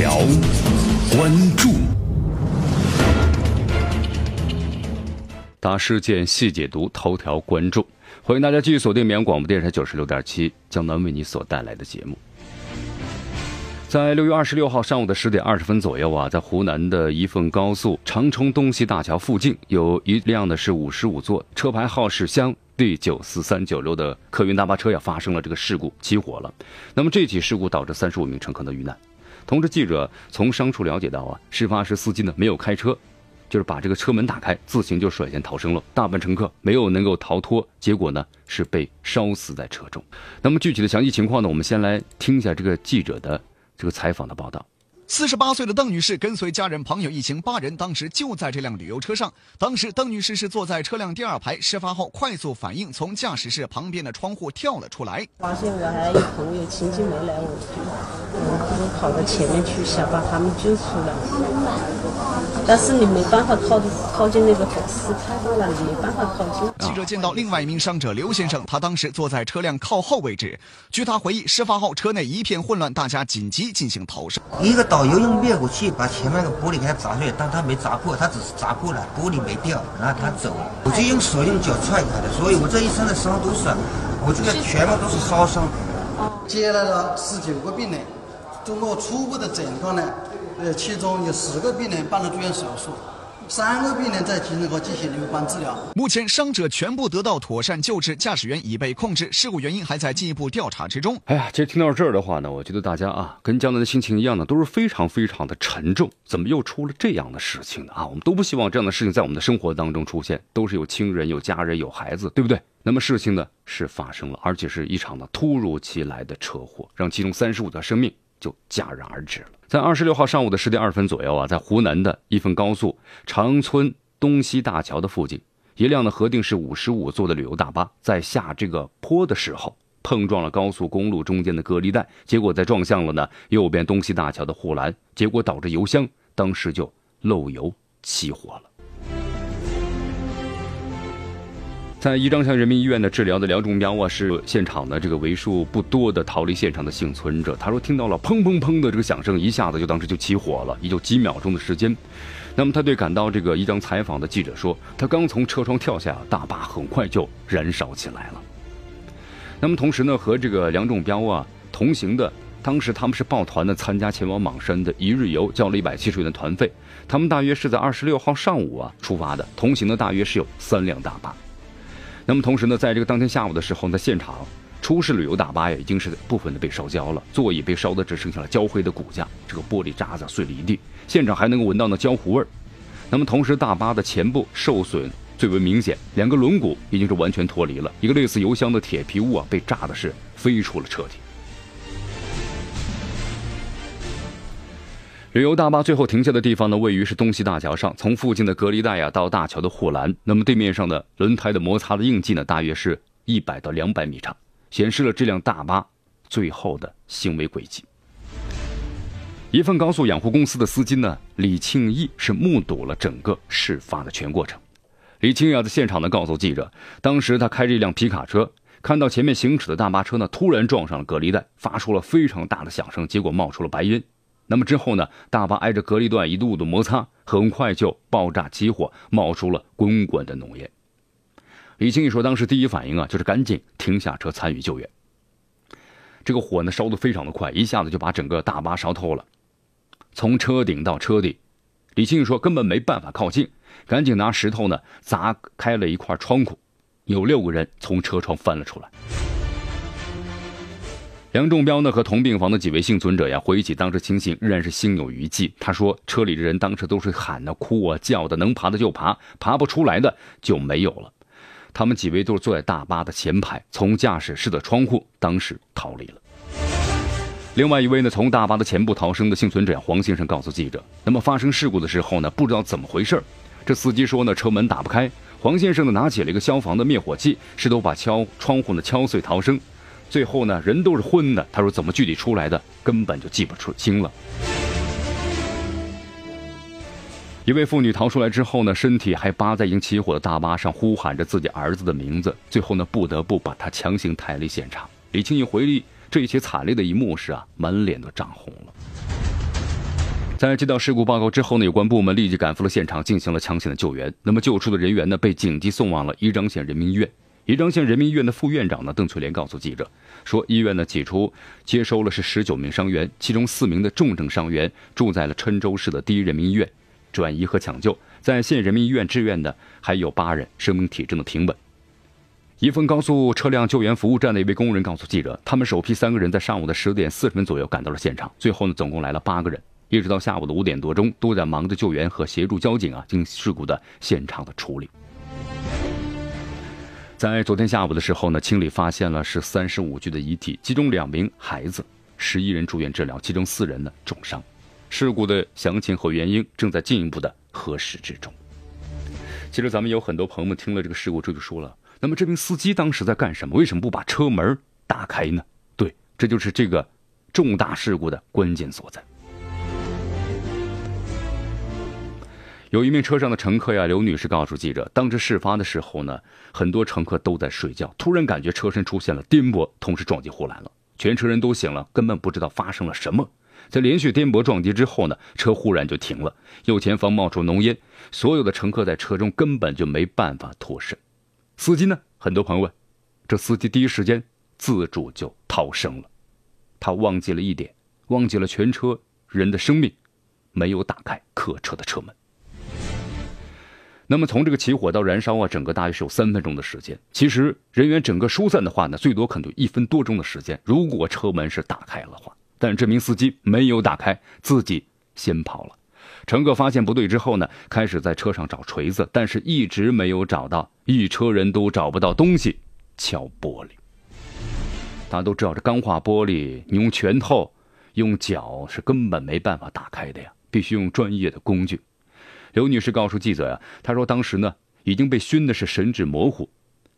条关注，大事件细解读，头条关注。欢迎大家继续锁定绵阳广播电视台九十六点七，江南为你所带来的节目。在六月二十六号上午的十点二十分左右啊，在湖南的宜凤高速长冲东西大桥附近，有一辆呢是五十五座，车牌号是湘 D 九四三九六的客运大巴车呀，发生了这个事故，起火了。那么这起事故导致三十五名乘客的遇难。同时，记者从商处了解到啊，事发时司机呢没有开车，就是把这个车门打开，自行就率先逃生了。大部分乘客没有能够逃脱，结果呢是被烧死在车中。那么具体的详细情况呢，我们先来听一下这个记者的。这个采访的报道。四十八岁的邓女士跟随家人朋友一行八人，当时就在这辆旅游车上。当时邓女士是坐在车辆第二排，事发后快速反应，从驾驶室旁边的窗户跳了出来。发现我还有朋友亲戚没来，我就我跑到前面去，想把他们救出来。但是你没办法靠靠近那个火势太大了，你没办法靠近。记者见到另外一名伤者刘先生，他当时坐在车辆靠后位置。据他回忆，事发后车内一片混乱，大家紧急进行逃生。一个导游用灭火器把前面的玻璃给他砸碎，但他没砸破，他只是砸破了，玻璃没掉，然后他走了。我就用手用脚踹他的，所以我这一身的伤都是，我这个全部都是烧伤。接来了十九个病人，经过初步的诊断呢。呃，其中有十个病人办了住院手术，三个病人在急诊科进行留观治疗。目前伤者全部得到妥善救治，驾驶员已被控制，事故原因还在进一步调查之中。哎呀，其实听到这儿的话呢，我觉得大家啊，跟江南的心情一样呢，都是非常非常的沉重。怎么又出了这样的事情呢？啊，我们都不希望这样的事情在我们的生活当中出现，都是有亲人、有家人、有孩子，对不对？那么事情呢是发生了，而且是一场的突如其来的车祸，让其中三十五条生命就戛然而止了。在二十六号上午的十点二分左右啊，在湖南的一份高速长春东西大桥的附近，一辆呢核定是五十五座的旅游大巴，在下这个坡的时候碰撞了高速公路中间的隔离带，结果在撞向了呢右边东西大桥的护栏，结果导致油箱当时就漏油起火了。在宜章乡人民医院的治疗的梁仲彪啊，是现场的这个为数不多的逃离现场的幸存者。他说听到了砰砰砰的这个响声，一下子就当时就起火了，也就几秒钟的时间。那么他对赶到这个宜章采访的记者说，他刚从车窗跳下，大巴很快就燃烧起来了。那么同时呢，和这个梁仲彪啊同行的，当时他们是抱团的参加前往莽山的一日游，交了一百七十元的团费。他们大约是在二十六号上午啊出发的，同行的大约是有三辆大巴。那么同时呢，在这个当天下午的时候，呢现场出事旅游大巴呀，已经是部分的被烧焦了，座椅被烧的只剩下了焦灰的骨架，这个玻璃渣子碎了一地，现场还能够闻到那焦糊味儿。那么同时，大巴的前部受损最为明显，两个轮毂已经是完全脱离了，一个类似油箱的铁皮物啊，被炸的是飞出了车体。旅游大巴最后停下的地方呢，位于是东西大桥上，从附近的隔离带呀到大桥的护栏，那么地面上的轮胎的摩擦的印记呢，大约是一百到两百米长，显示了这辆大巴最后的行为轨迹。一份高速养护公司的司机呢，李庆义是目睹了整个事发的全过程。李庆义在现场呢告诉记者，当时他开着一辆皮卡车，看到前面行驶的大巴车呢突然撞上了隔离带，发出了非常大的响声，结果冒出了白烟。那么之后呢？大巴挨着隔离段一度的摩擦，很快就爆炸起火，冒出了滚滚的浓烟。李庆义说，当时第一反应啊，就是赶紧停下车参与救援。这个火呢，烧得非常的快，一下子就把整个大巴烧透了，从车顶到车底。李庆义说，根本没办法靠近，赶紧拿石头呢砸开了一块窗户，有六个人从车窗翻了出来。梁仲彪呢和同病房的几位幸存者呀，回忆起当时情形，仍然是心有余悸。他说：“车里的人当时都是喊的、哭啊、叫的，能爬的就爬，爬不出来的就没有了。他们几位都是坐在大巴的前排，从驾驶室的窗户当时逃离了。另外一位呢，从大巴的前部逃生的幸存者黄先生告诉记者：，那么发生事故的时候呢，不知道怎么回事这司机说呢，车门打不开。黄先生呢，拿起了一个消防的灭火器，试图把敲窗户呢敲碎逃生。”最后呢，人都是昏的。他说怎么具体出来的，根本就记不出清了。一位妇女逃出来之后呢，身体还扒在已经起火的大巴上，呼喊着自己儿子的名字。最后呢，不得不把他强行抬离现场。李庆一回忆这一起惨烈的一幕时啊，满脸都涨红了。在接到事故报告之后呢，有关部门立即赶赴了现场，进行了抢险的救援。那么救出的人员呢，被紧急送往了宜章县人民医院。宜章县人民医院的副院长呢，邓翠莲告诉记者说，医院呢起初接收了是十九名伤员，其中四名的重症伤员住在了郴州市的第一人民医院，转移和抢救。在县人民医院志愿的还有八人，生命体征的平稳。宜丰高速车辆救援服务站的一位工人告诉记者，他们首批三个人在上午的十点四十分左右赶到了现场，最后呢，总共来了八个人。一直到下午的五点多钟，都在忙着救援和协助交警啊进行事故的现场的处理。在昨天下午的时候呢，清理发现了是三十五具的遗体，其中两名孩子，十一人住院治疗，其中四人呢重伤。事故的详情和原因正在进一步的核实之中。其实咱们有很多朋友们听了这个事故之后就说了，那么这名司机当时在干什么？为什么不把车门打开呢？对，这就是这个重大事故的关键所在。有一名车上的乘客呀，刘女士告诉记者，当时事发的时候呢，很多乘客都在睡觉，突然感觉车身出现了颠簸，同时撞击护栏了，全车人都醒了，根本不知道发生了什么。在连续颠簸撞击之后呢，车忽然就停了，右前方冒出浓烟，所有的乘客在车中根本就没办法脱身。司机呢，很多朋友问，这司机第一时间自主就逃生了，他忘记了一点，忘记了全车人的生命，没有打开客车的车门。那么从这个起火到燃烧啊，整个大约是有三分钟的时间。其实人员整个疏散的话呢，最多可能一分多钟的时间。如果车门是打开了的话，但这名司机没有打开，自己先跑了。乘客发现不对之后呢，开始在车上找锤子，但是一直没有找到，一车人都找不到东西，敲玻璃。大家都知道，这钢化玻璃，你用拳头、用脚是根本没办法打开的呀，必须用专业的工具。刘女士告诉记者呀，她说当时呢已经被熏的是神志模糊，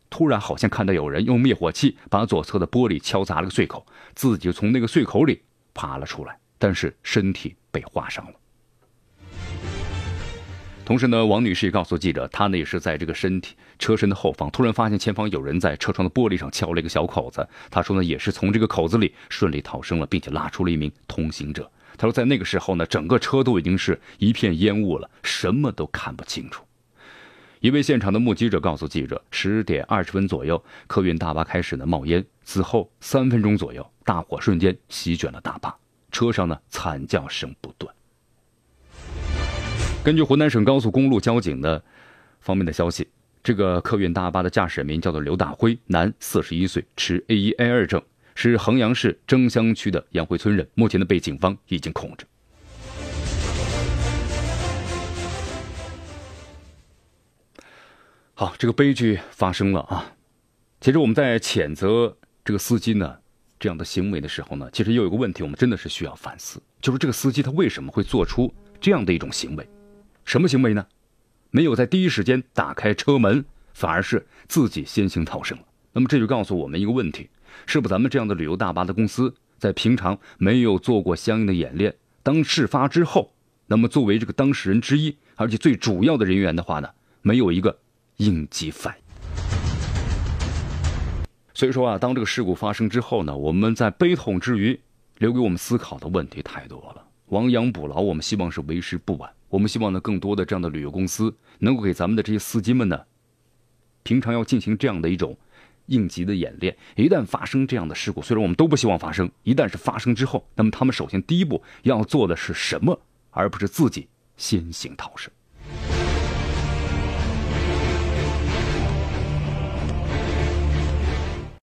突然好像看到有人用灭火器把左侧的玻璃敲砸了个碎口，自己从那个碎口里爬了出来，但是身体被划伤了。同时呢，王女士也告诉记者，她呢也是在这个身体车身的后方，突然发现前方有人在车窗的玻璃上敲了一个小口子，她说呢也是从这个口子里顺利逃生了，并且拉出了一名同行者。他说，在那个时候呢，整个车都已经是一片烟雾了，什么都看不清楚。一位现场的目击者告诉记者，十点二十分左右，客运大巴开始呢冒烟，此后三分钟左右，大火瞬间席卷了大巴，车上呢惨叫声不断。根据湖南省高速公路交警的方面的消息，这个客运大巴的驾驶人名叫做刘大辉，男，四十一岁，持 A 一 A 二证。是衡阳市征乡区的杨辉村人，目前呢被警方已经控制。好，这个悲剧发生了啊！其实我们在谴责这个司机呢这样的行为的时候呢，其实又有个问题，我们真的是需要反思，就是这个司机他为什么会做出这样的一种行为？什么行为呢？没有在第一时间打开车门，反而是自己先行逃生了。那么这就告诉我们一个问题。是不，咱们这样的旅游大巴的公司在平常没有做过相应的演练，当事发之后，那么作为这个当事人之一，而且最主要的人员的话呢，没有一个应急反应。所以说啊，当这个事故发生之后呢，我们在悲痛之余，留给我们思考的问题太多了。亡羊补牢，我们希望是为时不晚。我们希望呢，更多的这样的旅游公司能够给咱们的这些司机们呢，平常要进行这样的一种。应急的演练，一旦发生这样的事故，虽然我们都不希望发生，一旦是发生之后，那么他们首先第一步要做的是什么，而不是自己先行逃生。